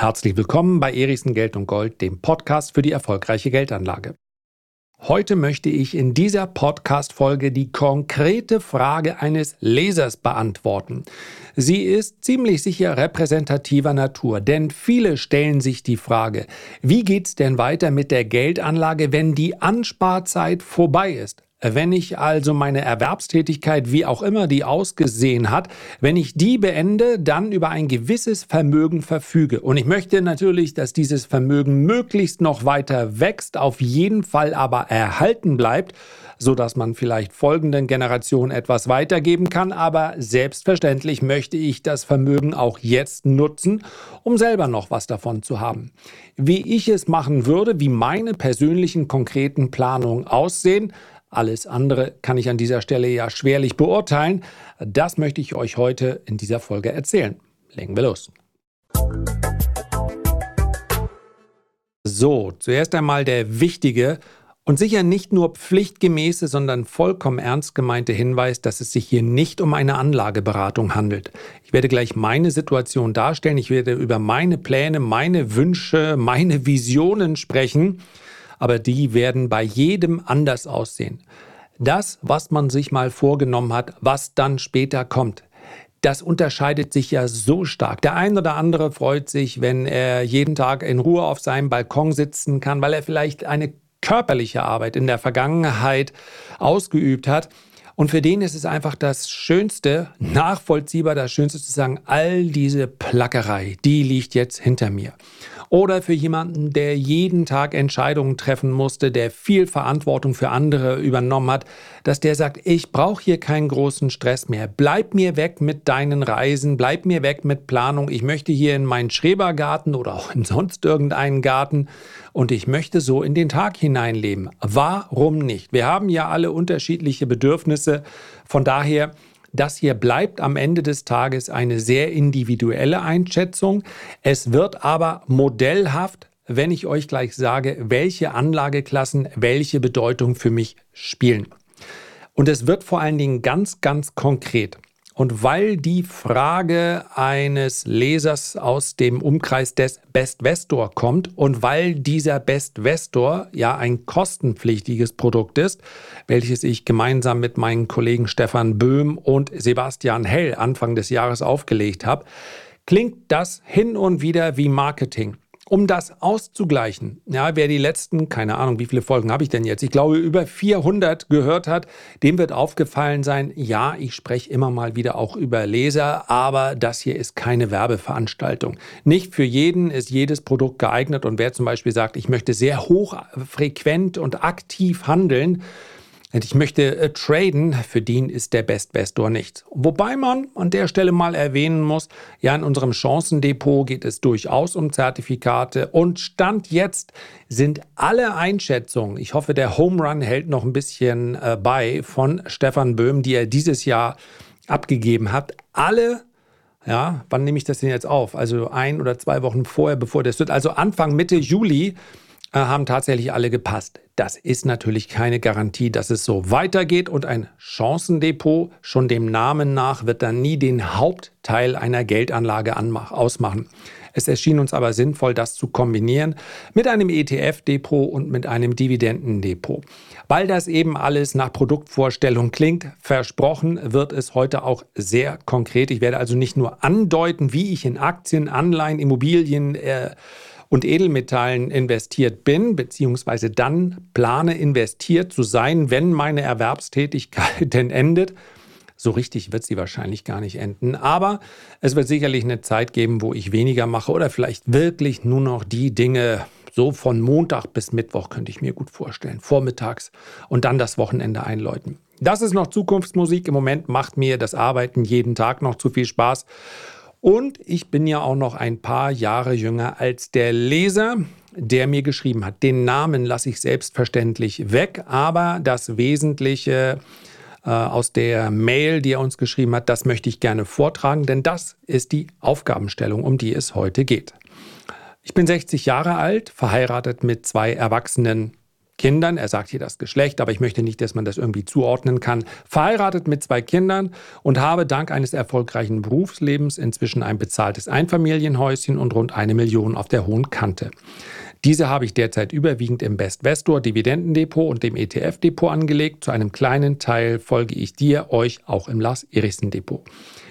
Herzlich willkommen bei Erichsen Geld und Gold, dem Podcast für die erfolgreiche Geldanlage. Heute möchte ich in dieser Podcast-Folge die konkrete Frage eines Lesers beantworten. Sie ist ziemlich sicher repräsentativer Natur, denn viele stellen sich die Frage, wie geht's denn weiter mit der Geldanlage, wenn die Ansparzeit vorbei ist? Wenn ich also meine Erwerbstätigkeit, wie auch immer die ausgesehen hat, wenn ich die beende, dann über ein gewisses Vermögen verfüge. Und ich möchte natürlich, dass dieses Vermögen möglichst noch weiter wächst, auf jeden Fall aber erhalten bleibt, so dass man vielleicht folgenden Generationen etwas weitergeben kann. Aber selbstverständlich möchte ich das Vermögen auch jetzt nutzen, um selber noch was davon zu haben. Wie ich es machen würde, wie meine persönlichen konkreten Planungen aussehen, alles andere kann ich an dieser Stelle ja schwerlich beurteilen. Das möchte ich euch heute in dieser Folge erzählen. Legen wir los. So, zuerst einmal der wichtige und sicher nicht nur pflichtgemäße, sondern vollkommen ernst gemeinte Hinweis, dass es sich hier nicht um eine Anlageberatung handelt. Ich werde gleich meine Situation darstellen, ich werde über meine Pläne, meine Wünsche, meine Visionen sprechen aber die werden bei jedem anders aussehen. Das, was man sich mal vorgenommen hat, was dann später kommt, das unterscheidet sich ja so stark. Der ein oder andere freut sich, wenn er jeden Tag in Ruhe auf seinem Balkon sitzen kann, weil er vielleicht eine körperliche Arbeit in der Vergangenheit ausgeübt hat. Und für den ist es einfach das Schönste, nachvollziehbar das Schönste zu sagen, all diese Plackerei, die liegt jetzt hinter mir. Oder für jemanden, der jeden Tag Entscheidungen treffen musste, der viel Verantwortung für andere übernommen hat, dass der sagt, ich brauche hier keinen großen Stress mehr. Bleib mir weg mit deinen Reisen, bleib mir weg mit Planung. Ich möchte hier in meinen Schrebergarten oder auch in sonst irgendeinen Garten und ich möchte so in den Tag hineinleben. Warum nicht? Wir haben ja alle unterschiedliche Bedürfnisse. Von daher das hier bleibt am Ende des Tages eine sehr individuelle Einschätzung. Es wird aber modellhaft, wenn ich euch gleich sage, welche Anlageklassen welche Bedeutung für mich spielen. Und es wird vor allen Dingen ganz, ganz konkret. Und weil die Frage eines Lesers aus dem Umkreis des Best Vestor kommt und weil dieser Best Vestor ja ein kostenpflichtiges Produkt ist, welches ich gemeinsam mit meinen Kollegen Stefan Böhm und Sebastian Hell Anfang des Jahres aufgelegt habe, klingt das hin und wieder wie Marketing. Um das auszugleichen, ja, wer die letzten, keine Ahnung, wie viele Folgen habe ich denn jetzt? Ich glaube, über 400 gehört hat, dem wird aufgefallen sein, ja, ich spreche immer mal wieder auch über Leser, aber das hier ist keine Werbeveranstaltung. Nicht für jeden ist jedes Produkt geeignet und wer zum Beispiel sagt, ich möchte sehr hochfrequent und aktiv handeln, ich möchte äh, traden, für den ist der Best Bestor nichts. Wobei man an der Stelle mal erwähnen muss, ja, in unserem Chancendepot geht es durchaus um Zertifikate und Stand jetzt sind alle Einschätzungen, ich hoffe, der Home Run hält noch ein bisschen äh, bei von Stefan Böhm, die er dieses Jahr abgegeben hat, alle ja, wann nehme ich das denn jetzt auf? Also ein oder zwei Wochen vorher, bevor das wird. Also Anfang, Mitte Juli haben tatsächlich alle gepasst. Das ist natürlich keine Garantie, dass es so weitergeht und ein Chancendepot, schon dem Namen nach, wird dann nie den Hauptteil einer Geldanlage ausmachen. Es erschien uns aber sinnvoll, das zu kombinieren mit einem ETF-Depot und mit einem Dividendendepot. Weil das eben alles nach Produktvorstellung klingt, versprochen wird es heute auch sehr konkret. Ich werde also nicht nur andeuten, wie ich in Aktien, Anleihen, Immobilien, äh, und Edelmetallen investiert bin, beziehungsweise dann plane investiert zu sein, wenn meine Erwerbstätigkeit denn endet. So richtig wird sie wahrscheinlich gar nicht enden. Aber es wird sicherlich eine Zeit geben, wo ich weniger mache oder vielleicht wirklich nur noch die Dinge so von Montag bis Mittwoch könnte ich mir gut vorstellen. Vormittags und dann das Wochenende einläuten. Das ist noch Zukunftsmusik. Im Moment macht mir das Arbeiten jeden Tag noch zu viel Spaß. Und ich bin ja auch noch ein paar Jahre jünger als der Leser, der mir geschrieben hat. Den Namen lasse ich selbstverständlich weg, aber das Wesentliche äh, aus der Mail, die er uns geschrieben hat, das möchte ich gerne vortragen, denn das ist die Aufgabenstellung, um die es heute geht. Ich bin 60 Jahre alt, verheiratet mit zwei erwachsenen Kindern. Er sagt hier das Geschlecht, aber ich möchte nicht, dass man das irgendwie zuordnen kann. Verheiratet mit zwei Kindern und habe dank eines erfolgreichen Berufslebens inzwischen ein bezahltes Einfamilienhäuschen und rund eine Million auf der hohen Kante. Diese habe ich derzeit überwiegend im Best-Vestor Dividendendepot und dem ETF-Depot angelegt. Zu einem kleinen Teil folge ich dir, euch auch im Lars Erichsen Depot.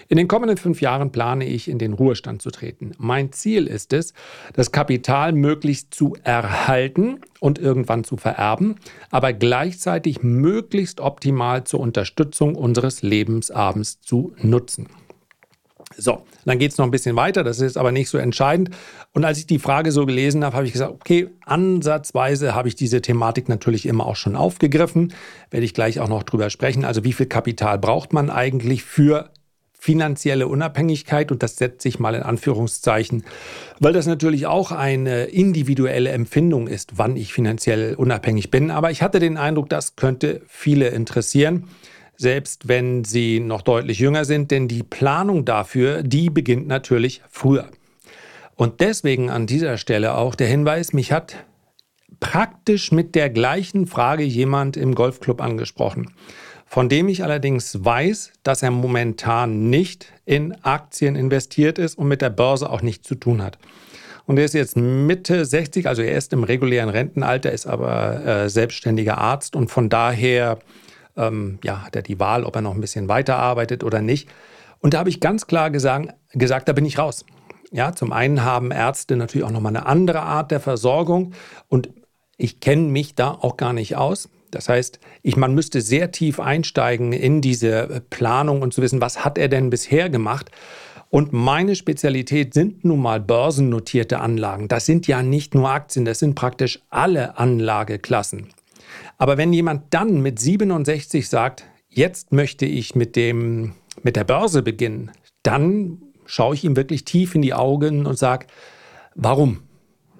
In den kommenden fünf Jahren plane ich, in den Ruhestand zu treten. Mein Ziel ist es, das Kapital möglichst zu erhalten und irgendwann zu vererben, aber gleichzeitig möglichst optimal zur Unterstützung unseres Lebensabends zu nutzen. So, dann geht es noch ein bisschen weiter, das ist aber nicht so entscheidend. Und als ich die Frage so gelesen habe, habe ich gesagt, okay, ansatzweise habe ich diese Thematik natürlich immer auch schon aufgegriffen. Werde ich gleich auch noch drüber sprechen. Also wie viel Kapital braucht man eigentlich für finanzielle Unabhängigkeit und das setze ich mal in Anführungszeichen, weil das natürlich auch eine individuelle Empfindung ist, wann ich finanziell unabhängig bin. Aber ich hatte den Eindruck, das könnte viele interessieren, selbst wenn sie noch deutlich jünger sind, denn die Planung dafür, die beginnt natürlich früher. Und deswegen an dieser Stelle auch der Hinweis, mich hat praktisch mit der gleichen Frage jemand im Golfclub angesprochen von dem ich allerdings weiß, dass er momentan nicht in Aktien investiert ist und mit der Börse auch nichts zu tun hat. Und er ist jetzt Mitte 60, also er ist im regulären Rentenalter, ist aber äh, selbstständiger Arzt und von daher ähm, ja, hat er die Wahl, ob er noch ein bisschen weiterarbeitet oder nicht. Und da habe ich ganz klar gesagt, gesagt, da bin ich raus. Ja, zum einen haben Ärzte natürlich auch nochmal eine andere Art der Versorgung und ich kenne mich da auch gar nicht aus. Das heißt, ich, man müsste sehr tief einsteigen in diese Planung und zu wissen, was hat er denn bisher gemacht. Und meine Spezialität sind nun mal börsennotierte Anlagen. Das sind ja nicht nur Aktien, das sind praktisch alle Anlageklassen. Aber wenn jemand dann mit 67 sagt, jetzt möchte ich mit, dem, mit der Börse beginnen, dann schaue ich ihm wirklich tief in die Augen und sage, warum?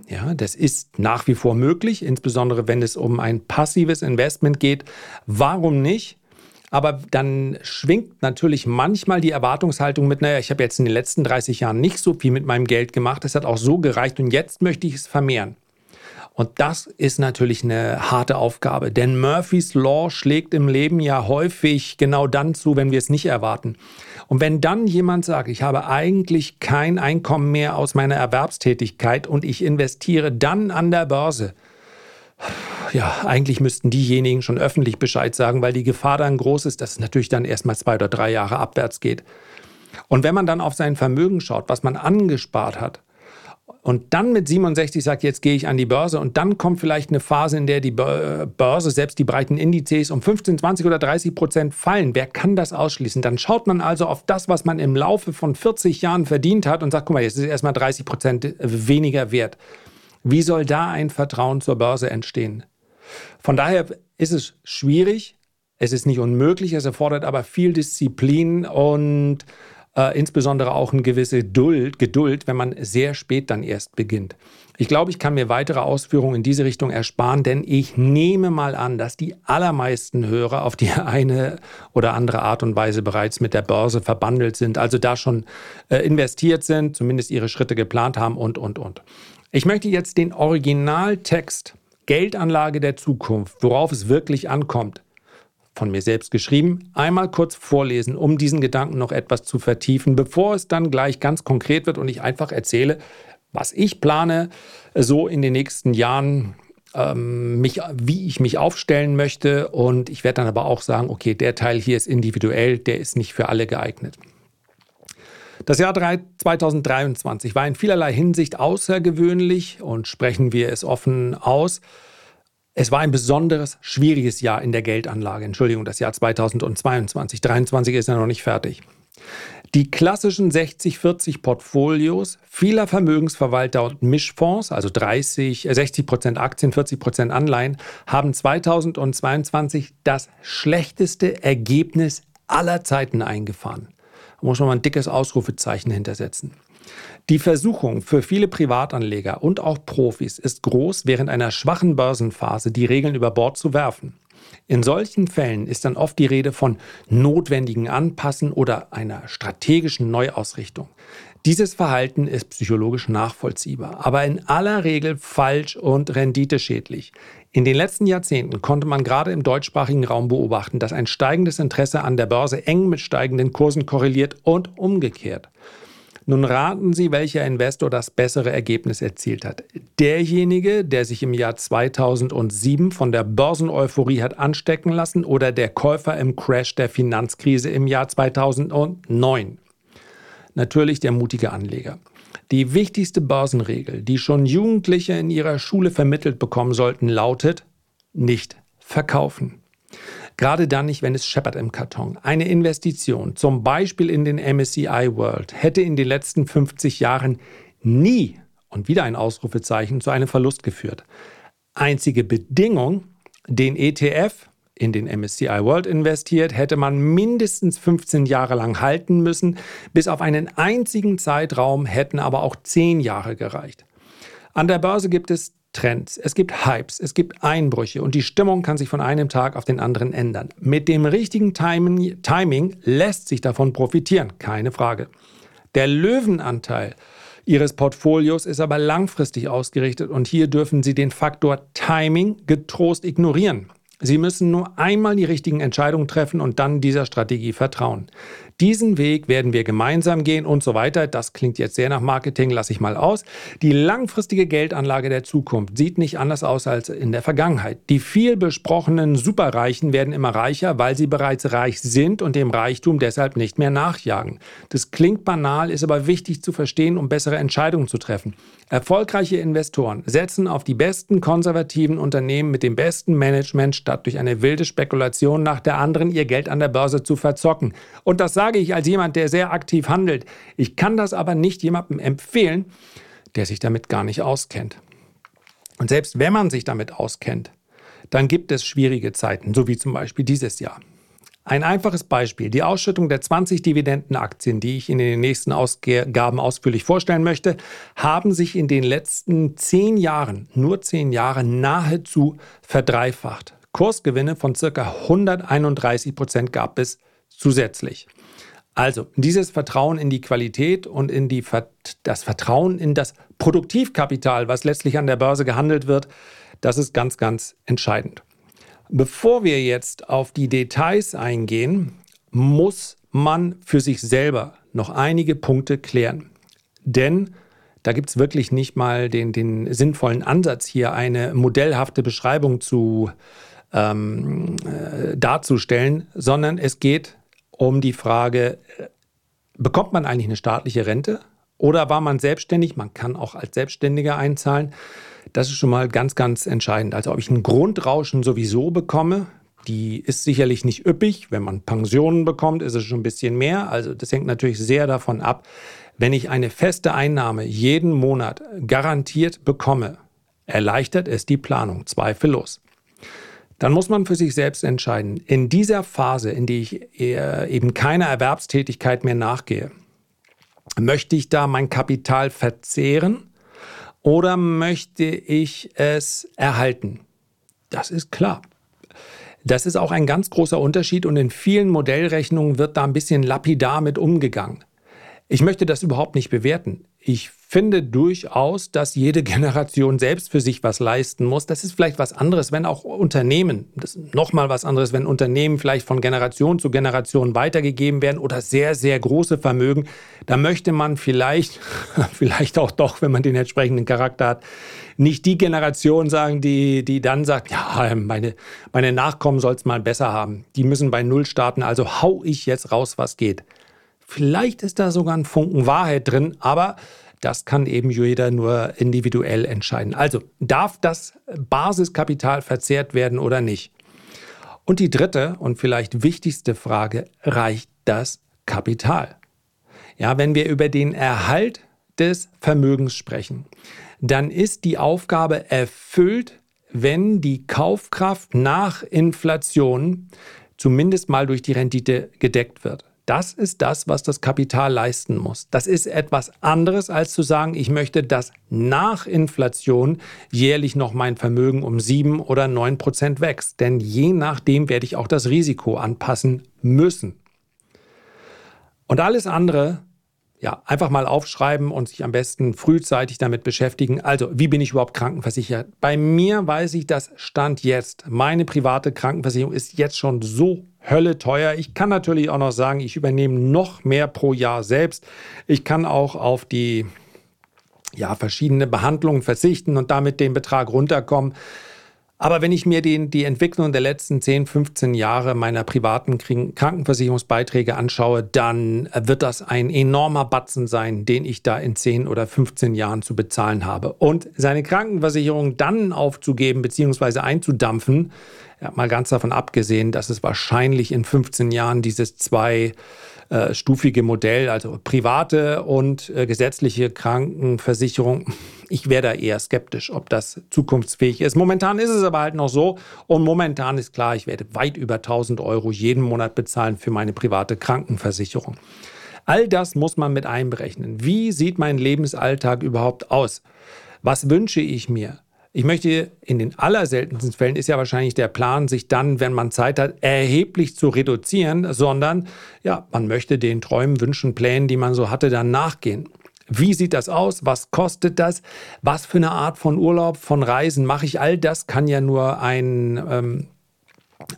Ja, das ist nach wie vor möglich, insbesondere wenn es um ein passives Investment geht. Warum nicht? Aber dann schwingt natürlich manchmal die Erwartungshaltung mit, naja, ich habe jetzt in den letzten 30 Jahren nicht so viel mit meinem Geld gemacht, es hat auch so gereicht und jetzt möchte ich es vermehren. Und das ist natürlich eine harte Aufgabe, denn Murphy's Law schlägt im Leben ja häufig genau dann zu, wenn wir es nicht erwarten. Und wenn dann jemand sagt, ich habe eigentlich kein Einkommen mehr aus meiner Erwerbstätigkeit und ich investiere dann an der Börse, ja, eigentlich müssten diejenigen schon öffentlich Bescheid sagen, weil die Gefahr dann groß ist, dass es natürlich dann erst mal zwei oder drei Jahre abwärts geht. Und wenn man dann auf sein Vermögen schaut, was man angespart hat, und dann mit 67 sagt, jetzt gehe ich an die Börse und dann kommt vielleicht eine Phase, in der die Börse, selbst die breiten Indizes um 15, 20 oder 30 Prozent fallen. Wer kann das ausschließen? Dann schaut man also auf das, was man im Laufe von 40 Jahren verdient hat und sagt, guck mal, jetzt ist erstmal 30 Prozent weniger wert. Wie soll da ein Vertrauen zur Börse entstehen? Von daher ist es schwierig, es ist nicht unmöglich, es erfordert aber viel Disziplin und äh, insbesondere auch eine gewisse Geduld, Geduld, wenn man sehr spät dann erst beginnt. Ich glaube, ich kann mir weitere Ausführungen in diese Richtung ersparen, denn ich nehme mal an, dass die allermeisten Hörer auf die eine oder andere Art und Weise bereits mit der Börse verbandelt sind, also da schon äh, investiert sind, zumindest ihre Schritte geplant haben und, und, und. Ich möchte jetzt den Originaltext Geldanlage der Zukunft, worauf es wirklich ankommt, von mir selbst geschrieben, einmal kurz vorlesen, um diesen Gedanken noch etwas zu vertiefen, bevor es dann gleich ganz konkret wird und ich einfach erzähle, was ich plane, so in den nächsten Jahren, ähm, mich, wie ich mich aufstellen möchte. Und ich werde dann aber auch sagen, okay, der Teil hier ist individuell, der ist nicht für alle geeignet. Das Jahr 2023 war in vielerlei Hinsicht außergewöhnlich und sprechen wir es offen aus. Es war ein besonderes, schwieriges Jahr in der Geldanlage. Entschuldigung, das Jahr 2022. 23 ist ja noch nicht fertig. Die klassischen 60-40 Portfolios vieler Vermögensverwalter und Mischfonds, also 30, 60 äh, Prozent Aktien, 40 Prozent Anleihen, haben 2022 das schlechteste Ergebnis aller Zeiten eingefahren. Da muss man mal ein dickes Ausrufezeichen hintersetzen. Die Versuchung für viele Privatanleger und auch Profis ist groß, während einer schwachen Börsenphase die Regeln über Bord zu werfen. In solchen Fällen ist dann oft die Rede von notwendigen Anpassen oder einer strategischen Neuausrichtung. Dieses Verhalten ist psychologisch nachvollziehbar, aber in aller Regel falsch und renditeschädlich. In den letzten Jahrzehnten konnte man gerade im deutschsprachigen Raum beobachten, dass ein steigendes Interesse an der Börse eng mit steigenden Kursen korreliert und umgekehrt. Nun raten Sie, welcher Investor das bessere Ergebnis erzielt hat. Derjenige, der sich im Jahr 2007 von der Börseneuphorie hat anstecken lassen oder der Käufer im Crash der Finanzkrise im Jahr 2009 natürlich der mutige Anleger. Die wichtigste Börsenregel, die schon Jugendliche in ihrer Schule vermittelt bekommen sollten, lautet nicht verkaufen. Gerade dann nicht, wenn es scheppert im Karton. Eine Investition, zum Beispiel in den MSCI World, hätte in den letzten 50 Jahren nie, und wieder ein Ausrufezeichen, zu einem Verlust geführt. Einzige Bedingung, den ETF in den MSCI World investiert, hätte man mindestens 15 Jahre lang halten müssen. Bis auf einen einzigen Zeitraum hätten aber auch 10 Jahre gereicht. An der Börse gibt es Trends, es gibt Hypes, es gibt Einbrüche und die Stimmung kann sich von einem Tag auf den anderen ändern. Mit dem richtigen Timing, Timing lässt sich davon profitieren, keine Frage. Der Löwenanteil Ihres Portfolios ist aber langfristig ausgerichtet und hier dürfen Sie den Faktor Timing getrost ignorieren. Sie müssen nur einmal die richtigen Entscheidungen treffen und dann dieser Strategie vertrauen. Diesen Weg werden wir gemeinsam gehen und so weiter. Das klingt jetzt sehr nach Marketing, lasse ich mal aus. Die langfristige Geldanlage der Zukunft sieht nicht anders aus als in der Vergangenheit. Die viel besprochenen Superreichen werden immer reicher, weil sie bereits reich sind und dem Reichtum deshalb nicht mehr nachjagen. Das klingt banal, ist aber wichtig zu verstehen, um bessere Entscheidungen zu treffen. Erfolgreiche Investoren setzen auf die besten konservativen Unternehmen mit dem besten Management, statt durch eine wilde Spekulation nach der anderen ihr Geld an der Börse zu verzocken. Und das sage ich als jemand, der sehr aktiv handelt. Ich kann das aber nicht jemandem empfehlen, der sich damit gar nicht auskennt. Und selbst wenn man sich damit auskennt, dann gibt es schwierige Zeiten, so wie zum Beispiel dieses Jahr. Ein einfaches Beispiel. Die Ausschüttung der 20 Dividendenaktien, die ich in den nächsten Ausgaben ausführlich vorstellen möchte, haben sich in den letzten zehn Jahren, nur zehn Jahre, nahezu verdreifacht. Kursgewinne von ca. 131 Prozent gab es zusätzlich. Also dieses Vertrauen in die Qualität und in die, das Vertrauen in das Produktivkapital, was letztlich an der Börse gehandelt wird, das ist ganz, ganz entscheidend. Bevor wir jetzt auf die Details eingehen, muss man für sich selber noch einige Punkte klären. Denn da gibt es wirklich nicht mal den, den, sinnvollen Ansatz, hier eine modellhafte Beschreibung zu, ähm, äh, darzustellen, sondern es geht um die Frage, bekommt man eigentlich eine staatliche Rente oder war man selbstständig? Man kann auch als Selbstständiger einzahlen. Das ist schon mal ganz, ganz entscheidend. Also ob ich ein Grundrauschen sowieso bekomme, die ist sicherlich nicht üppig. Wenn man Pensionen bekommt, ist es schon ein bisschen mehr. Also das hängt natürlich sehr davon ab. Wenn ich eine feste Einnahme jeden Monat garantiert bekomme, erleichtert es die Planung, zweifellos dann muss man für sich selbst entscheiden, in dieser Phase, in die ich eben keiner Erwerbstätigkeit mehr nachgehe, möchte ich da mein Kapital verzehren oder möchte ich es erhalten? Das ist klar. Das ist auch ein ganz großer Unterschied und in vielen Modellrechnungen wird da ein bisschen lapidar mit umgegangen. Ich möchte das überhaupt nicht bewerten. Ich finde durchaus, dass jede Generation selbst für sich was leisten muss. Das ist vielleicht was anderes, wenn auch Unternehmen, das ist nochmal was anderes, wenn Unternehmen vielleicht von Generation zu Generation weitergegeben werden oder sehr, sehr große Vermögen. Da möchte man vielleicht, vielleicht auch doch, wenn man den entsprechenden Charakter hat, nicht die Generation sagen, die, die dann sagt, ja, meine, meine Nachkommen soll es mal besser haben. Die müssen bei Null starten, also hau ich jetzt raus, was geht. Vielleicht ist da sogar ein Funken Wahrheit drin, aber das kann eben jeder nur individuell entscheiden. Also darf das Basiskapital verzehrt werden oder nicht? Und die dritte und vielleicht wichtigste Frage, reicht das Kapital? Ja, wenn wir über den Erhalt des Vermögens sprechen, dann ist die Aufgabe erfüllt, wenn die Kaufkraft nach Inflation zumindest mal durch die Rendite gedeckt wird. Das ist das, was das Kapital leisten muss. Das ist etwas anderes, als zu sagen, ich möchte, dass nach Inflation jährlich noch mein Vermögen um sieben oder neun Prozent wächst. Denn je nachdem werde ich auch das Risiko anpassen müssen. Und alles andere ja, einfach mal aufschreiben und sich am besten frühzeitig damit beschäftigen. Also, wie bin ich überhaupt krankenversichert? Bei mir weiß ich, das Stand jetzt. Meine private Krankenversicherung ist jetzt schon so Hölle teuer. Ich kann natürlich auch noch sagen, ich übernehme noch mehr pro Jahr selbst. Ich kann auch auf die ja, verschiedene Behandlungen verzichten und damit den Betrag runterkommen. Aber wenn ich mir den, die Entwicklung der letzten 10, 15 Jahre meiner privaten Krankenversicherungsbeiträge anschaue, dann wird das ein enormer Batzen sein, den ich da in 10 oder 15 Jahren zu bezahlen habe. Und seine Krankenversicherung dann aufzugeben bzw. einzudampfen, mal ganz davon abgesehen, dass es wahrscheinlich in 15 Jahren dieses zwei äh, stufige Modell, also private und äh, gesetzliche Krankenversicherung. Ich wäre da eher skeptisch, ob das zukunftsfähig ist. Momentan ist es aber halt noch so und momentan ist klar, ich werde weit über 1000 Euro jeden Monat bezahlen für meine private Krankenversicherung. All das muss man mit einberechnen. Wie sieht mein Lebensalltag überhaupt aus? Was wünsche ich mir? Ich möchte in den allerseltensten Fällen ist ja wahrscheinlich der Plan, sich dann, wenn man Zeit hat, erheblich zu reduzieren, sondern ja, man möchte den Träumen, Wünschen, Plänen, die man so hatte, dann nachgehen. Wie sieht das aus? Was kostet das? Was für eine Art von Urlaub, von Reisen mache ich? All das kann ja nur ein, ähm,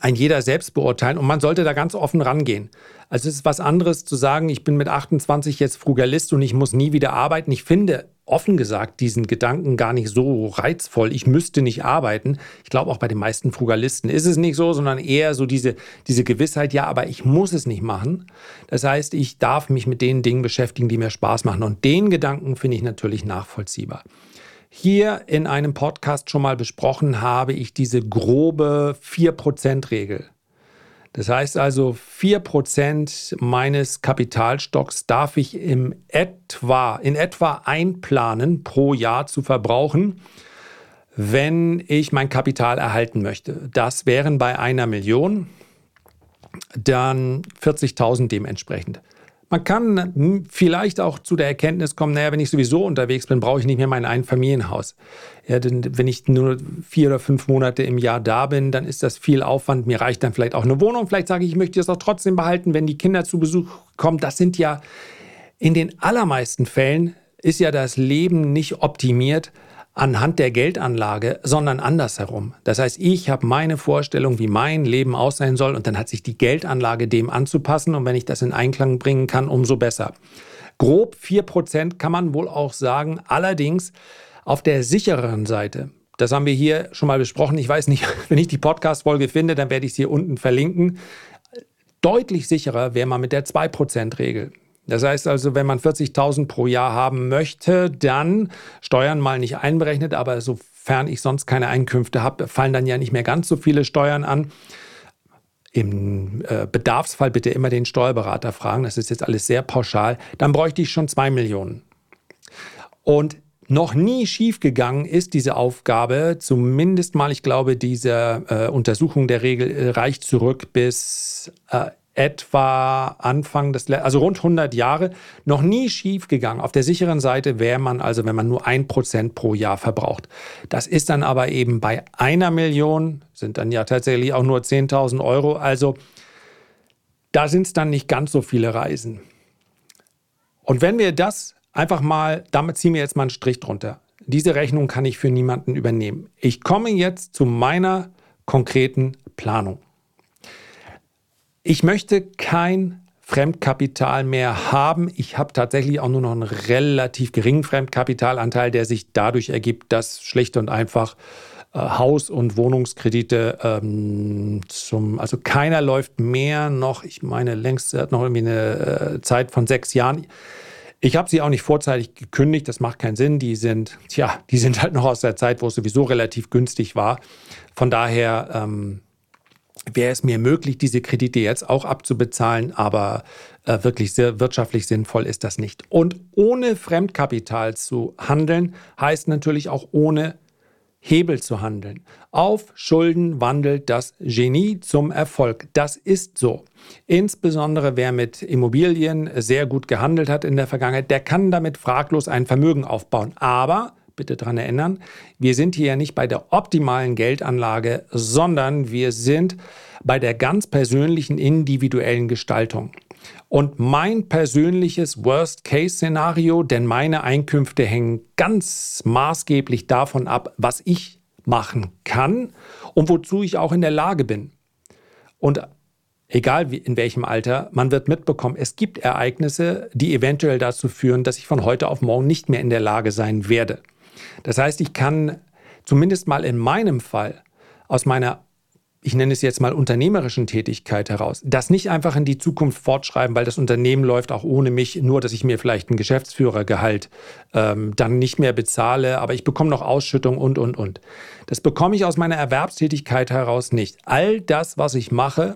ein jeder selbst beurteilen und man sollte da ganz offen rangehen. Also es ist was anderes zu sagen, ich bin mit 28 jetzt Frugalist und ich muss nie wieder arbeiten. Ich finde offen gesagt diesen Gedanken gar nicht so reizvoll. Ich müsste nicht arbeiten. Ich glaube, auch bei den meisten Frugalisten ist es nicht so, sondern eher so diese, diese Gewissheit, ja, aber ich muss es nicht machen. Das heißt, ich darf mich mit den Dingen beschäftigen, die mir Spaß machen. Und den Gedanken finde ich natürlich nachvollziehbar. Hier in einem Podcast schon mal besprochen habe ich diese grobe 4%-Regel. Das heißt also, 4% meines Kapitalstocks darf ich im etwa, in etwa einplanen, pro Jahr zu verbrauchen, wenn ich mein Kapital erhalten möchte. Das wären bei einer Million dann 40.000 dementsprechend. Man kann vielleicht auch zu der Erkenntnis kommen, naja, wenn ich sowieso unterwegs bin, brauche ich nicht mehr mein Einfamilienhaus. Ja, denn wenn ich nur vier oder fünf Monate im Jahr da bin, dann ist das viel Aufwand. Mir reicht dann vielleicht auch eine Wohnung. Vielleicht sage ich, ich möchte das auch trotzdem behalten, wenn die Kinder zu Besuch kommen. Das sind ja in den allermeisten Fällen ist ja das Leben nicht optimiert anhand der Geldanlage, sondern andersherum. Das heißt, ich habe meine Vorstellung, wie mein Leben aussehen soll und dann hat sich die Geldanlage dem anzupassen und wenn ich das in Einklang bringen kann, umso besser. Grob 4% kann man wohl auch sagen. Allerdings auf der sichereren Seite, das haben wir hier schon mal besprochen. Ich weiß nicht, wenn ich die Podcast-Folge finde, dann werde ich es hier unten verlinken. Deutlich sicherer wäre man mit der 2%-Regel. Das heißt also, wenn man 40.000 pro Jahr haben möchte, dann Steuern mal nicht einberechnet, aber sofern ich sonst keine Einkünfte habe, fallen dann ja nicht mehr ganz so viele Steuern an. Im äh, Bedarfsfall bitte immer den Steuerberater fragen, das ist jetzt alles sehr pauschal. Dann bräuchte ich schon zwei Millionen. Und noch nie schiefgegangen ist diese Aufgabe, zumindest mal, ich glaube, diese äh, Untersuchung der Regel äh, reicht zurück bis äh, etwa Anfang des, also rund 100 Jahre, noch nie schief gegangen. Auf der sicheren Seite wäre man also, wenn man nur ein Prozent pro Jahr verbraucht. Das ist dann aber eben bei einer Million, sind dann ja tatsächlich auch nur 10.000 Euro. Also da sind es dann nicht ganz so viele Reisen. Und wenn wir das einfach mal, damit ziehen wir jetzt mal einen Strich drunter. Diese Rechnung kann ich für niemanden übernehmen. Ich komme jetzt zu meiner konkreten Planung. Ich möchte kein Fremdkapital mehr haben. Ich habe tatsächlich auch nur noch einen relativ geringen Fremdkapitalanteil, der sich dadurch ergibt, dass schlicht und einfach äh, Haus- und Wohnungskredite ähm, zum, also keiner läuft mehr noch, ich meine, längst hat noch irgendwie eine äh, Zeit von sechs Jahren. Ich habe sie auch nicht vorzeitig gekündigt, das macht keinen Sinn. Die sind, tja, die sind halt noch aus der Zeit, wo es sowieso relativ günstig war. Von daher ähm, wäre es mir möglich, diese Kredite jetzt auch abzubezahlen, aber äh, wirklich sehr wirtschaftlich sinnvoll ist das nicht. Und ohne Fremdkapital zu handeln, heißt natürlich auch ohne Hebel zu handeln. Auf Schulden wandelt das Genie zum Erfolg. Das ist so. Insbesondere wer mit Immobilien sehr gut gehandelt hat in der Vergangenheit, der kann damit fraglos ein Vermögen aufbauen. Aber bitte daran erinnern, wir sind hier ja nicht bei der optimalen Geldanlage, sondern wir sind bei der ganz persönlichen individuellen Gestaltung. Und mein persönliches Worst-Case-Szenario, denn meine Einkünfte hängen ganz maßgeblich davon ab, was ich machen kann und wozu ich auch in der Lage bin. Und egal in welchem Alter, man wird mitbekommen, es gibt Ereignisse, die eventuell dazu führen, dass ich von heute auf morgen nicht mehr in der Lage sein werde. Das heißt, ich kann zumindest mal in meinem Fall aus meiner ich nenne es jetzt mal unternehmerischen Tätigkeit heraus, das nicht einfach in die Zukunft fortschreiben, weil das Unternehmen läuft auch ohne mich, nur dass ich mir vielleicht ein Geschäftsführergehalt ähm, dann nicht mehr bezahle, aber ich bekomme noch Ausschüttung und, und, und. Das bekomme ich aus meiner Erwerbstätigkeit heraus nicht. All das, was ich mache,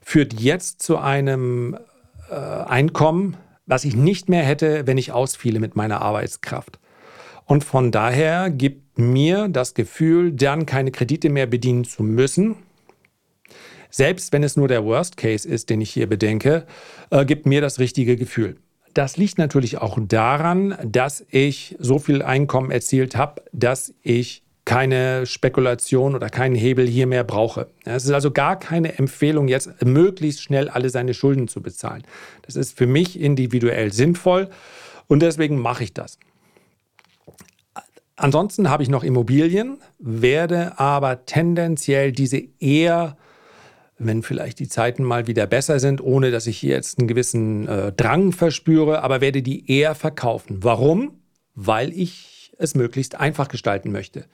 führt jetzt zu einem äh, Einkommen, was ich nicht mehr hätte, wenn ich ausfiele mit meiner Arbeitskraft. Und von daher gibt mir das Gefühl, dann keine Kredite mehr bedienen zu müssen, selbst wenn es nur der Worst Case ist, den ich hier bedenke, äh, gibt mir das richtige Gefühl. Das liegt natürlich auch daran, dass ich so viel Einkommen erzielt habe, dass ich keine Spekulation oder keinen Hebel hier mehr brauche. Es ist also gar keine Empfehlung, jetzt möglichst schnell alle seine Schulden zu bezahlen. Das ist für mich individuell sinnvoll und deswegen mache ich das. Ansonsten habe ich noch Immobilien, werde aber tendenziell diese eher wenn vielleicht die Zeiten mal wieder besser sind, ohne dass ich hier jetzt einen gewissen äh, Drang verspüre, aber werde die eher verkaufen. Warum? Weil ich es möglichst einfach gestalten möchte.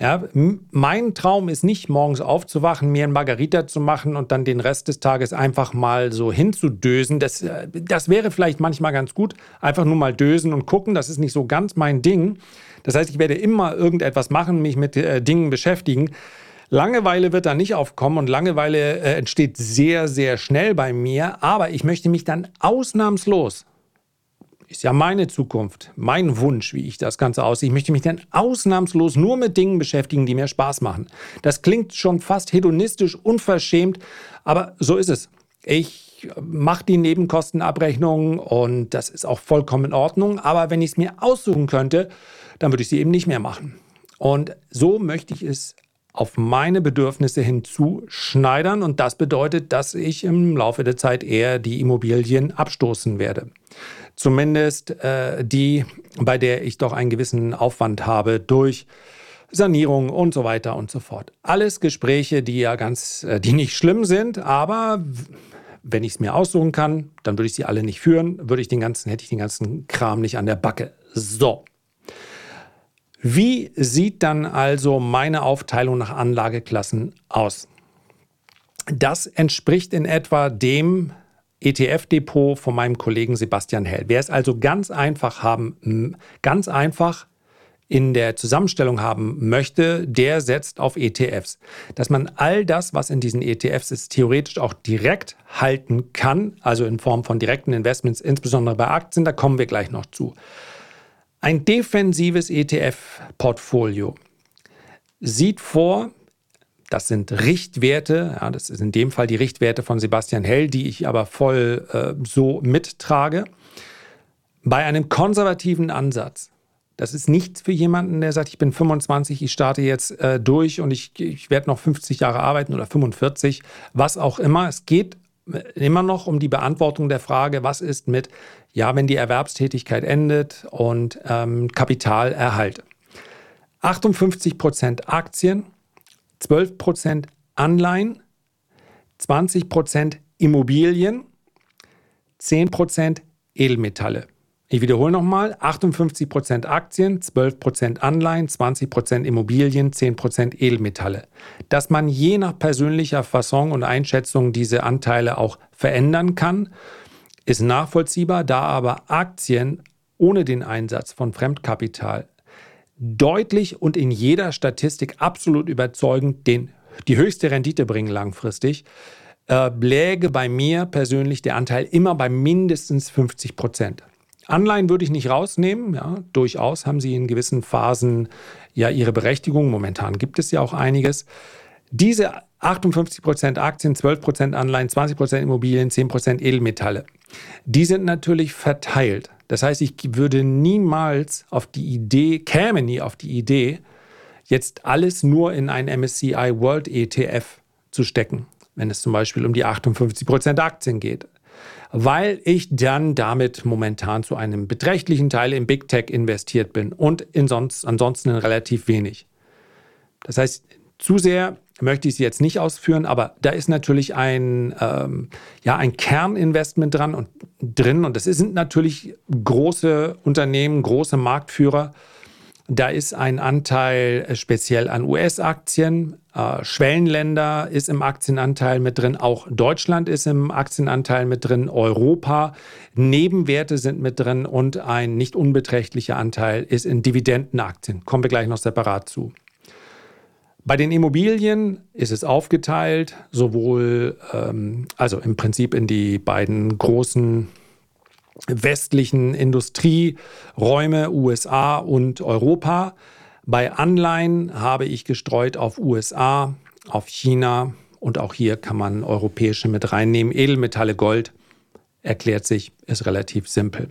Ja, mein Traum ist nicht, morgens aufzuwachen, mir ein Margarita zu machen und dann den Rest des Tages einfach mal so hinzudösen. Das, äh, das wäre vielleicht manchmal ganz gut. Einfach nur mal dösen und gucken. Das ist nicht so ganz mein Ding. Das heißt, ich werde immer irgendetwas machen, mich mit äh, Dingen beschäftigen. Langeweile wird da nicht aufkommen und Langeweile äh, entsteht sehr, sehr schnell bei mir, aber ich möchte mich dann ausnahmslos, ist ja meine Zukunft, mein Wunsch, wie ich das Ganze aussehe, ich möchte mich dann ausnahmslos nur mit Dingen beschäftigen, die mir Spaß machen. Das klingt schon fast hedonistisch, unverschämt, aber so ist es. Ich mache die Nebenkostenabrechnung und das ist auch vollkommen in Ordnung, aber wenn ich es mir aussuchen könnte, dann würde ich sie eben nicht mehr machen. Und so möchte ich es auf meine Bedürfnisse hinzuschneidern und das bedeutet, dass ich im Laufe der Zeit eher die Immobilien abstoßen werde. Zumindest äh, die, bei der ich doch einen gewissen Aufwand habe durch Sanierung und so weiter und so fort. Alles Gespräche, die ja ganz, äh, die nicht schlimm sind, aber wenn ich es mir aussuchen kann, dann würde ich sie alle nicht führen, würde ich den ganzen, hätte ich den ganzen Kram nicht an der Backe. So. Wie sieht dann also meine Aufteilung nach Anlageklassen aus? Das entspricht in etwa dem ETF-Depot von meinem Kollegen Sebastian Hell. Wer es also ganz einfach haben, ganz einfach in der Zusammenstellung haben möchte, der setzt auf ETFs. Dass man all das, was in diesen ETFs ist, theoretisch auch direkt halten kann, also in Form von direkten Investments, insbesondere bei Aktien, da kommen wir gleich noch zu. Ein defensives ETF-Portfolio sieht vor, das sind Richtwerte, ja, das ist in dem Fall die Richtwerte von Sebastian Hell, die ich aber voll äh, so mittrage, bei einem konservativen Ansatz. Das ist nichts für jemanden, der sagt, ich bin 25, ich starte jetzt äh, durch und ich, ich werde noch 50 Jahre arbeiten oder 45, was auch immer. Es geht immer noch um die Beantwortung der Frage, was ist mit, ja, wenn die Erwerbstätigkeit endet und ähm, Kapitalerhalt. 58 Prozent Aktien, 12 Prozent Anleihen, 20 Prozent Immobilien, 10 Prozent Edelmetalle. Ich wiederhole nochmal, 58% Aktien, 12% Anleihen, 20% Immobilien, 10% Edelmetalle. Dass man je nach persönlicher Fasson und Einschätzung diese Anteile auch verändern kann, ist nachvollziehbar, da aber Aktien ohne den Einsatz von Fremdkapital deutlich und in jeder Statistik absolut überzeugend den, die höchste Rendite bringen langfristig, äh, läge bei mir persönlich der Anteil immer bei mindestens 50 Prozent. Anleihen würde ich nicht rausnehmen. Ja, durchaus haben sie in gewissen Phasen ja ihre Berechtigung. Momentan gibt es ja auch einiges. Diese 58% Aktien, 12% Anleihen, 20% Immobilien, 10% Edelmetalle, die sind natürlich verteilt. Das heißt, ich würde niemals auf die Idee, käme nie auf die Idee, jetzt alles nur in ein MSCI World ETF zu stecken, wenn es zum Beispiel um die 58% Aktien geht weil ich dann damit momentan zu einem beträchtlichen Teil in Big Tech investiert bin und in sonst, ansonsten in relativ wenig. Das heißt, zu sehr möchte ich sie jetzt nicht ausführen, aber da ist natürlich ein, ähm, ja, ein Kerninvestment dran und drin und das sind natürlich große Unternehmen, große Marktführer da ist ein Anteil äh, speziell an US-Aktien. Äh, Schwellenländer ist im Aktienanteil mit drin. Auch Deutschland ist im Aktienanteil mit drin. Europa. Nebenwerte sind mit drin und ein nicht unbeträchtlicher Anteil ist in Dividendenaktien. Kommen wir gleich noch separat zu. Bei den Immobilien ist es aufgeteilt, sowohl, ähm, also im Prinzip in die beiden großen westlichen Industrieräume USA und Europa. Bei Anleihen habe ich gestreut auf USA, auf China und auch hier kann man europäische mit reinnehmen. Edelmetalle Gold erklärt sich, ist relativ simpel.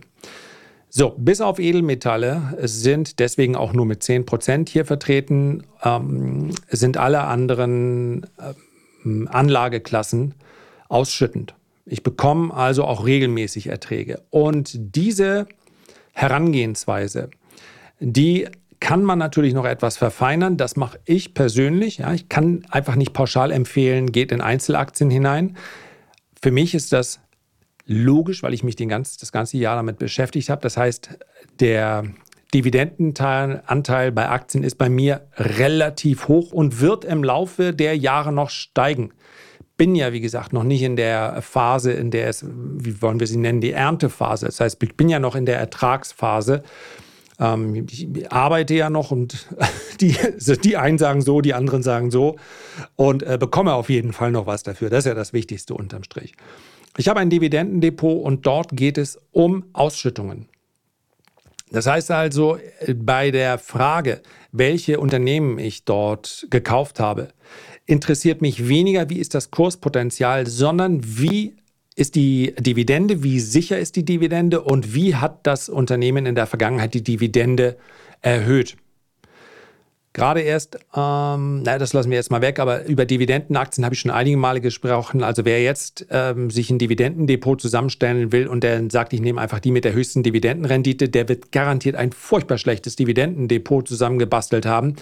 So, bis auf Edelmetalle sind deswegen auch nur mit 10% hier vertreten, ähm, sind alle anderen äh, Anlageklassen ausschüttend. Ich bekomme also auch regelmäßig Erträge. Und diese Herangehensweise, die kann man natürlich noch etwas verfeinern. Das mache ich persönlich. Ja, ich kann einfach nicht pauschal empfehlen, geht in Einzelaktien hinein. Für mich ist das logisch, weil ich mich ganz, das ganze Jahr damit beschäftigt habe. Das heißt, der Dividendenanteil bei Aktien ist bei mir relativ hoch und wird im Laufe der Jahre noch steigen bin ja, wie gesagt, noch nicht in der Phase, in der es, wie wollen wir sie nennen, die Erntephase. Das heißt, ich bin ja noch in der Ertragsphase. Ähm, ich arbeite ja noch und die, die einen sagen so, die anderen sagen so und äh, bekomme auf jeden Fall noch was dafür. Das ist ja das Wichtigste unterm Strich. Ich habe ein Dividendendepot und dort geht es um Ausschüttungen. Das heißt also, äh, bei der Frage, welche Unternehmen ich dort gekauft habe, interessiert mich weniger, wie ist das Kurspotenzial, sondern wie ist die Dividende, wie sicher ist die Dividende und wie hat das Unternehmen in der Vergangenheit die Dividende erhöht. Gerade erst, ähm, naja, das lassen wir jetzt mal weg, aber über Dividendenaktien habe ich schon einige Male gesprochen. Also wer jetzt ähm, sich ein Dividendendepot zusammenstellen will und der sagt, ich nehme einfach die mit der höchsten Dividendenrendite, der wird garantiert ein furchtbar schlechtes Dividendendepot zusammengebastelt haben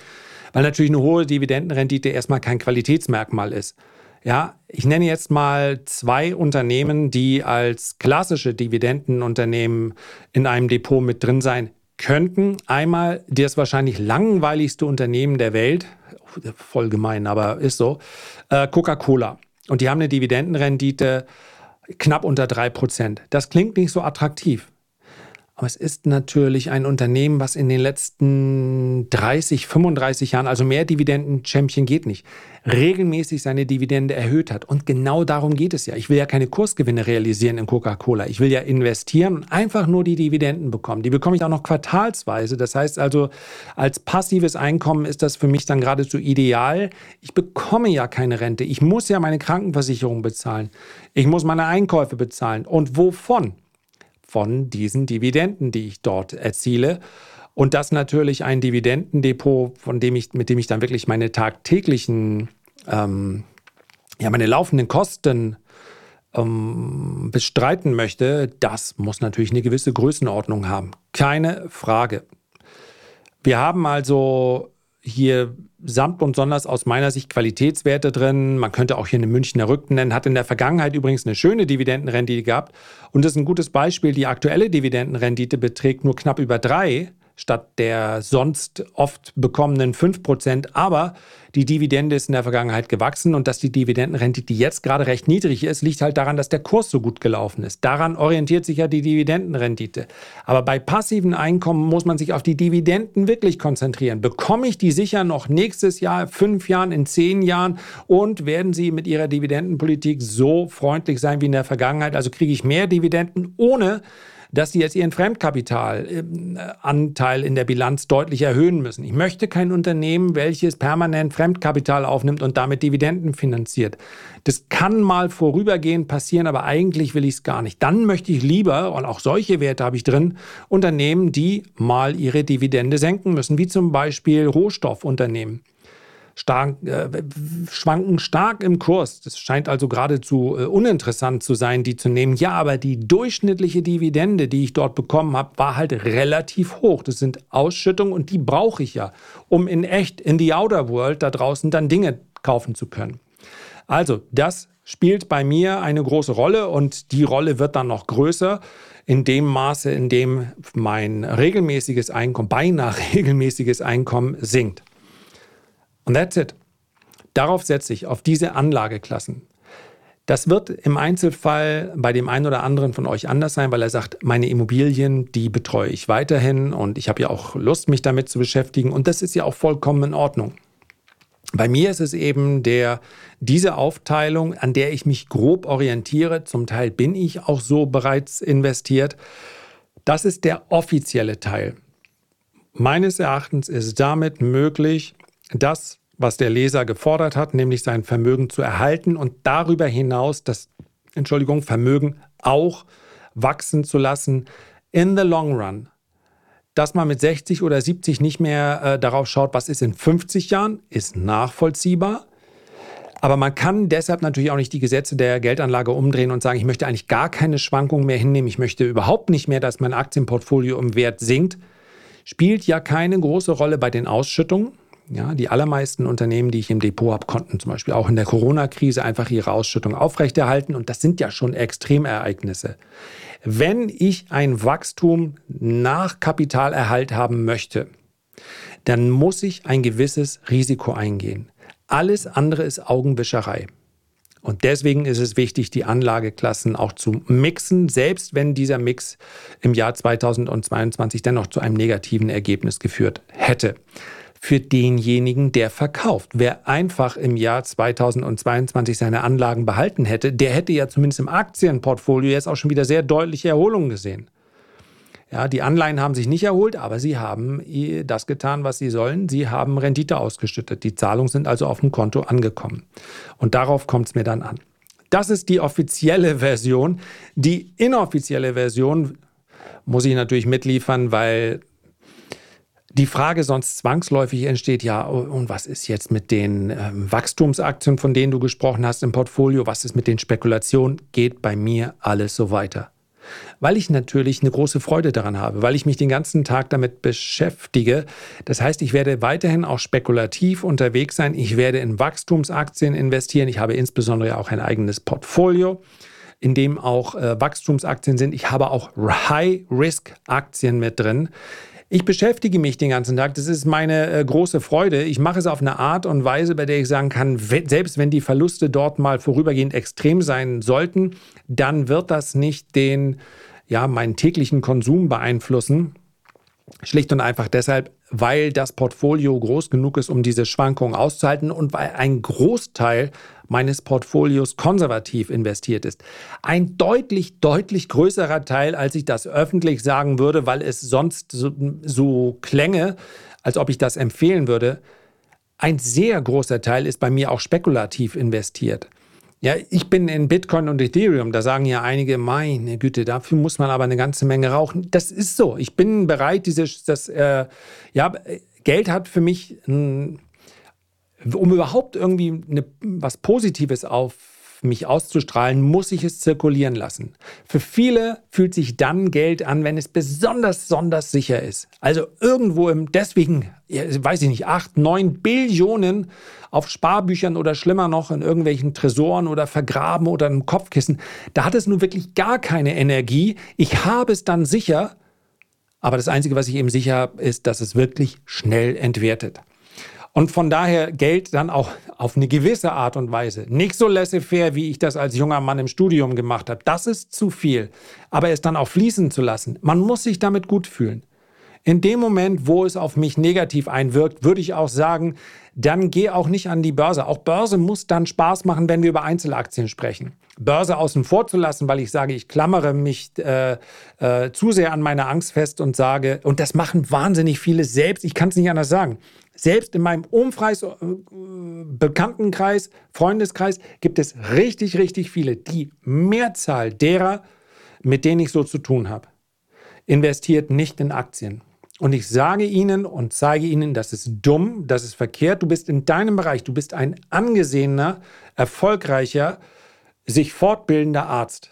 weil natürlich eine hohe Dividendenrendite erstmal kein Qualitätsmerkmal ist. Ja, ich nenne jetzt mal zwei Unternehmen, die als klassische Dividendenunternehmen in einem Depot mit drin sein könnten. Einmal das wahrscheinlich langweiligste Unternehmen der Welt, voll gemein, aber ist so, äh, Coca-Cola. Und die haben eine Dividendenrendite knapp unter 3%. Das klingt nicht so attraktiv. Aber es ist natürlich ein Unternehmen, was in den letzten 30, 35 Jahren, also mehr Dividenden-Champion geht nicht, regelmäßig seine Dividende erhöht hat. Und genau darum geht es ja. Ich will ja keine Kursgewinne realisieren in Coca-Cola. Ich will ja investieren und einfach nur die Dividenden bekommen. Die bekomme ich auch noch quartalsweise. Das heißt also, als passives Einkommen ist das für mich dann geradezu ideal. Ich bekomme ja keine Rente. Ich muss ja meine Krankenversicherung bezahlen. Ich muss meine Einkäufe bezahlen. Und wovon? Von diesen Dividenden, die ich dort erziele. Und das natürlich ein Dividendendepot, von dem ich, mit dem ich dann wirklich meine tagtäglichen, ähm, ja, meine laufenden Kosten ähm, bestreiten möchte, das muss natürlich eine gewisse Größenordnung haben. Keine Frage. Wir haben also hier samt und sonders aus meiner Sicht Qualitätswerte drin. Man könnte auch hier eine Münchner Rück nennen. Hat in der Vergangenheit übrigens eine schöne Dividendenrendite gehabt. Und das ist ein gutes Beispiel. Die aktuelle Dividendenrendite beträgt nur knapp über drei statt der sonst oft bekommenen 5%. Aber die Dividende ist in der Vergangenheit gewachsen und dass die Dividendenrendite jetzt gerade recht niedrig ist, liegt halt daran, dass der Kurs so gut gelaufen ist. Daran orientiert sich ja die Dividendenrendite. Aber bei passiven Einkommen muss man sich auf die Dividenden wirklich konzentrieren. Bekomme ich die sicher noch nächstes Jahr, fünf Jahren, in zehn Jahren und werden sie mit ihrer Dividendenpolitik so freundlich sein wie in der Vergangenheit? Also kriege ich mehr Dividenden ohne dass sie jetzt ihren Fremdkapitalanteil in der Bilanz deutlich erhöhen müssen. Ich möchte kein Unternehmen, welches permanent Fremdkapital aufnimmt und damit Dividenden finanziert. Das kann mal vorübergehend passieren, aber eigentlich will ich es gar nicht. Dann möchte ich lieber, und auch solche Werte habe ich drin, Unternehmen, die mal ihre Dividende senken müssen, wie zum Beispiel Rohstoffunternehmen stark, äh, schwanken stark im Kurs. Das scheint also geradezu äh, uninteressant zu sein, die zu nehmen. Ja, aber die durchschnittliche Dividende, die ich dort bekommen habe, war halt relativ hoch. Das sind Ausschüttungen und die brauche ich ja, um in echt, in die Outer World da draußen dann Dinge kaufen zu können. Also, das spielt bei mir eine große Rolle und die Rolle wird dann noch größer in dem Maße, in dem mein regelmäßiges Einkommen, beinahe regelmäßiges Einkommen sinkt. Und that's it. Darauf setze ich, auf diese Anlageklassen. Das wird im Einzelfall bei dem einen oder anderen von euch anders sein, weil er sagt, meine Immobilien, die betreue ich weiterhin und ich habe ja auch Lust, mich damit zu beschäftigen und das ist ja auch vollkommen in Ordnung. Bei mir ist es eben der, diese Aufteilung, an der ich mich grob orientiere. Zum Teil bin ich auch so bereits investiert. Das ist der offizielle Teil. Meines Erachtens ist damit möglich, das, was der Leser gefordert hat, nämlich sein Vermögen zu erhalten und darüber hinaus das, Entschuldigung, Vermögen auch wachsen zu lassen in the long run. Dass man mit 60 oder 70 nicht mehr äh, darauf schaut, was ist in 50 Jahren, ist nachvollziehbar. Aber man kann deshalb natürlich auch nicht die Gesetze der Geldanlage umdrehen und sagen, ich möchte eigentlich gar keine Schwankungen mehr hinnehmen, ich möchte überhaupt nicht mehr, dass mein Aktienportfolio im Wert sinkt. Spielt ja keine große Rolle bei den Ausschüttungen. Ja, die allermeisten Unternehmen, die ich im Depot habe, konnten zum Beispiel auch in der Corona-Krise einfach ihre Ausschüttung aufrechterhalten. Und das sind ja schon Extremereignisse. Wenn ich ein Wachstum nach Kapitalerhalt haben möchte, dann muss ich ein gewisses Risiko eingehen. Alles andere ist Augenwischerei. Und deswegen ist es wichtig, die Anlageklassen auch zu mixen, selbst wenn dieser Mix im Jahr 2022 dennoch zu einem negativen Ergebnis geführt hätte für denjenigen, der verkauft. Wer einfach im Jahr 2022 seine Anlagen behalten hätte, der hätte ja zumindest im Aktienportfolio jetzt auch schon wieder sehr deutliche Erholungen gesehen. Ja, die Anleihen haben sich nicht erholt, aber sie haben das getan, was sie sollen. Sie haben Rendite ausgeschüttet. Die Zahlungen sind also auf dem Konto angekommen. Und darauf kommt es mir dann an. Das ist die offizielle Version. Die inoffizielle Version muss ich natürlich mitliefern, weil die Frage sonst zwangsläufig entsteht, ja, und was ist jetzt mit den ähm, Wachstumsaktien, von denen du gesprochen hast im Portfolio? Was ist mit den Spekulationen? Geht bei mir alles so weiter? Weil ich natürlich eine große Freude daran habe, weil ich mich den ganzen Tag damit beschäftige. Das heißt, ich werde weiterhin auch spekulativ unterwegs sein. Ich werde in Wachstumsaktien investieren. Ich habe insbesondere auch ein eigenes Portfolio in dem auch äh, Wachstumsaktien sind. Ich habe auch High-Risk-Aktien mit drin. Ich beschäftige mich den ganzen Tag. Das ist meine äh, große Freude. Ich mache es auf eine Art und Weise, bei der ich sagen kann, selbst wenn die Verluste dort mal vorübergehend extrem sein sollten, dann wird das nicht den, ja, meinen täglichen Konsum beeinflussen. Schlicht und einfach deshalb, weil das Portfolio groß genug ist, um diese Schwankungen auszuhalten und weil ein Großteil meines Portfolios konservativ investiert ist. Ein deutlich, deutlich größerer Teil, als ich das öffentlich sagen würde, weil es sonst so, so klänge, als ob ich das empfehlen würde. Ein sehr großer Teil ist bei mir auch spekulativ investiert. Ja, ich bin in Bitcoin und Ethereum. Da sagen ja einige, meine Güte, dafür muss man aber eine ganze Menge rauchen. Das ist so. Ich bin bereit, dieses, das, äh, ja, Geld hat für mich ein um überhaupt irgendwie eine, was Positives auf mich auszustrahlen, muss ich es zirkulieren lassen. Für viele fühlt sich dann Geld an, wenn es besonders, besonders sicher ist. Also irgendwo im, deswegen, weiß ich nicht, acht, neun Billionen auf Sparbüchern oder schlimmer noch in irgendwelchen Tresoren oder vergraben oder im Kopfkissen. Da hat es nun wirklich gar keine Energie. Ich habe es dann sicher, aber das Einzige, was ich eben sicher habe, ist, dass es wirklich schnell entwertet. Und von daher Geld dann auch auf eine gewisse Art und Weise. Nicht so laissez-faire, wie ich das als junger Mann im Studium gemacht habe. Das ist zu viel. Aber es dann auch fließen zu lassen. Man muss sich damit gut fühlen. In dem Moment, wo es auf mich negativ einwirkt, würde ich auch sagen, dann geh auch nicht an die Börse. Auch Börse muss dann Spaß machen, wenn wir über Einzelaktien sprechen. Börse außen vor zu lassen, weil ich sage, ich klammere mich äh, äh, zu sehr an meine Angst fest und sage, und das machen wahnsinnig viele selbst, ich kann es nicht anders sagen. Selbst in meinem Umkreis, äh, Bekanntenkreis, Freundeskreis gibt es richtig, richtig viele. Die Mehrzahl derer, mit denen ich so zu tun habe, investiert nicht in Aktien. Und ich sage Ihnen und zeige Ihnen, das ist dumm, das ist verkehrt. Du bist in deinem Bereich, du bist ein angesehener, erfolgreicher, sich fortbildender Arzt.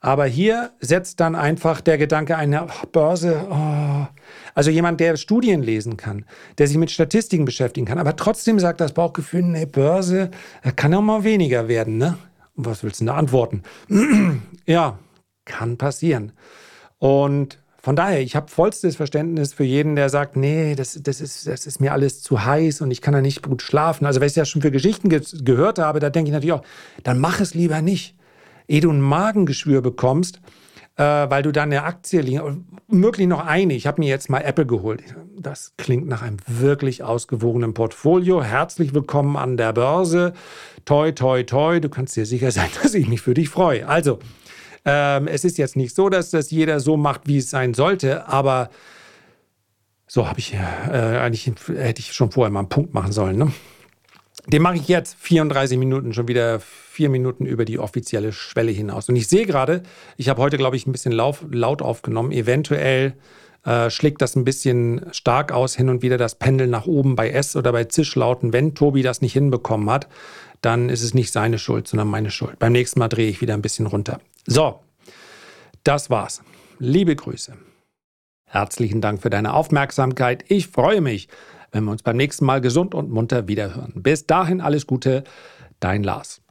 Aber hier setzt dann einfach der Gedanke ein, oh, Börse, oh. also jemand, der Studien lesen kann, der sich mit Statistiken beschäftigen kann, aber trotzdem sagt das Bauchgefühl, nee, Börse kann auch mal weniger werden, ne? Was willst du da antworten? ja, kann passieren. Und von daher, ich habe vollstes Verständnis für jeden, der sagt, nee, das, das, ist, das ist mir alles zu heiß und ich kann da nicht gut schlafen. Also, wenn ich ja schon für Geschichten ge gehört habe, da denke ich natürlich auch, dann mach es lieber nicht. Ehe du ein Magengeschwür bekommst, äh, weil du dann eine Aktie liegen, möglich noch eine. Ich habe mir jetzt mal Apple geholt. Das klingt nach einem wirklich ausgewogenen Portfolio. Herzlich willkommen an der Börse. Toi, toi, toi. Du kannst dir sicher sein, dass ich mich für dich freue. Also, ähm, es ist jetzt nicht so, dass das jeder so macht, wie es sein sollte, aber so habe ich äh, eigentlich hätte ich schon vorher mal einen Punkt machen sollen. Ne? Den mache ich jetzt 34 Minuten, schon wieder vier Minuten über die offizielle Schwelle hinaus. Und ich sehe gerade, ich habe heute, glaube ich, ein bisschen lauf, laut aufgenommen. Eventuell äh, schlägt das ein bisschen stark aus, hin und wieder das Pendel nach oben bei S oder bei Zischlauten. Wenn Tobi das nicht hinbekommen hat, dann ist es nicht seine Schuld, sondern meine Schuld. Beim nächsten Mal drehe ich wieder ein bisschen runter. So, das war's. Liebe Grüße. Herzlichen Dank für deine Aufmerksamkeit. Ich freue mich, wenn wir uns beim nächsten Mal gesund und munter wiederhören. Bis dahin alles Gute, dein Lars.